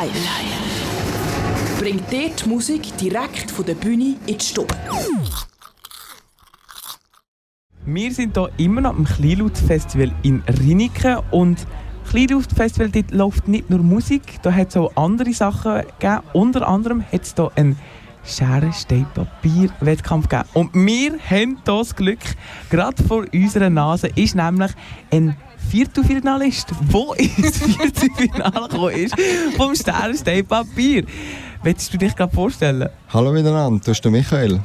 Live. Bringt dir die Musik direkt von der Bühne in die Stube. Wir sind hier immer noch am Kleinlaut-Festival in Riniken und Kleinlaut-Festival dort läuft nicht nur Musik, da hat es auch andere Sachen gegeben. Unter anderem hat es hier einen Schere, Stein, Papier Wettkampf gegeben. Und wir haben hier das Glück, gerade vor unserer Nase ist nämlich ein Viertelfinalist, der ins Viertelfinale gekommen ist, vom Schere, Stein, Papier. Willst du dich gerade vorstellen? Hallo miteinander, du bist der Michael.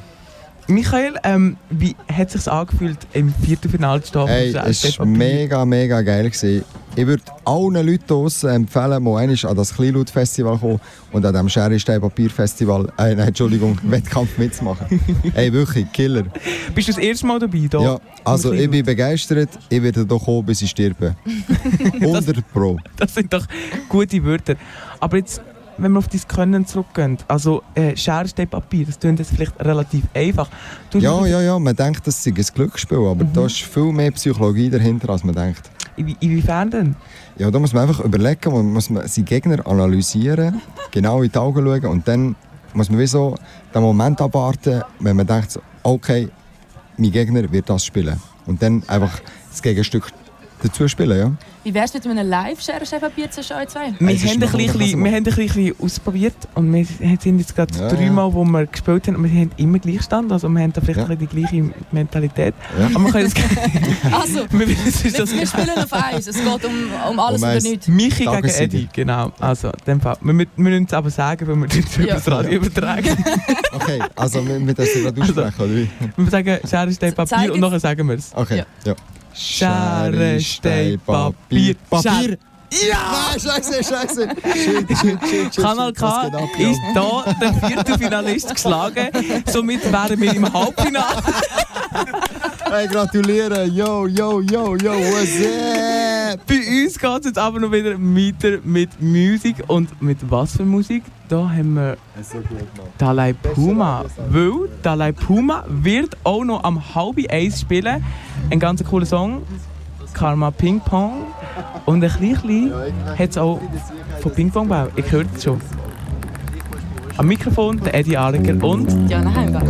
Michael, ähm, wie hat es sich angefühlt, im Viertelfinale zu stehen? Hey, es war mega, mega geil. Gewesen. Ich würde allen Leuten draussen empfehlen, einmal an das Kleinlaut-Festival kommen und an dem Scherry-Stein-Papier-Festival, äh, nein, Entschuldigung, Wettkampf mitzumachen. hey, wirklich, Killer. Bist du das erste Mal dabei? Da ja, also ich bin begeistert. Ich werde hier kommen, bis ich sterbe. 100 Pro. Das sind doch gute Wörter. Aber jetzt wenn wir auf dein Können zurückgehen, also äh, Schere, Stein, Papier, das klingt jetzt vielleicht relativ einfach. Du ja, ja, ja, man denkt, das sei ein Glücksspiel, aber mhm. da ist viel mehr Psychologie dahinter, als man denkt. In, inwiefern denn? Ja, da muss man einfach überlegen, man muss man seinen Gegner analysieren, genau in die Augen schauen und dann muss man wie so den Moment abwarten, wenn man denkt, okay, mein Gegner wird das spielen. Und dann einfach das Gegenstück dazu spielen, ja. Wie wäre es mit einem Live-Schere-Papier zwischen euch zwei? Wir, haben ein, bisschen, wir haben ein bisschen ausprobiert und wir sind jetzt gerade ja, dreimal, wo wir gespielt haben und wir haben immer Gleichstand, also wir haben da vielleicht ja. die gleiche Mentalität. Ja. Aber wir können das Also, wir, wir, spielen auf eins, es geht um, um alles um oder nichts. Michi gegen Eddie, genau. Also, dem Fall. Wir, wir müssen es aber sagen, weil wir das über das Radio übertragen. okay, also wir, wir dürfen gerade aussprechen, also, oder wie? Wir sagen Schere, Stein, Papier und nachher sagen wir es. Okay, ja. Schere, Stein, Papier. Papier! Ja! Nein, scheiße, scheiße. Shit, shit, shit. Kanal K ist hier der Viertelfinalist geschlagen. Somit wären wir im Halbfinale. hey, gratuliere. Yo, yo, yo, yo, what's up? Bei uns geht es jetzt aber noch wieder weiter mit Musik. Und mit was für Musik? Da haben wir so Dalai Puma. Weil Dalai Puma wird auch noch am halb eins spielen. Ein ganz cooler Song. Karma Ping Pong. Und ein bisschen hat es auch von Ping Pong Bau. Ich höre es schon. Am Mikrofon der Eddie Arliger und Jana Heimbacher.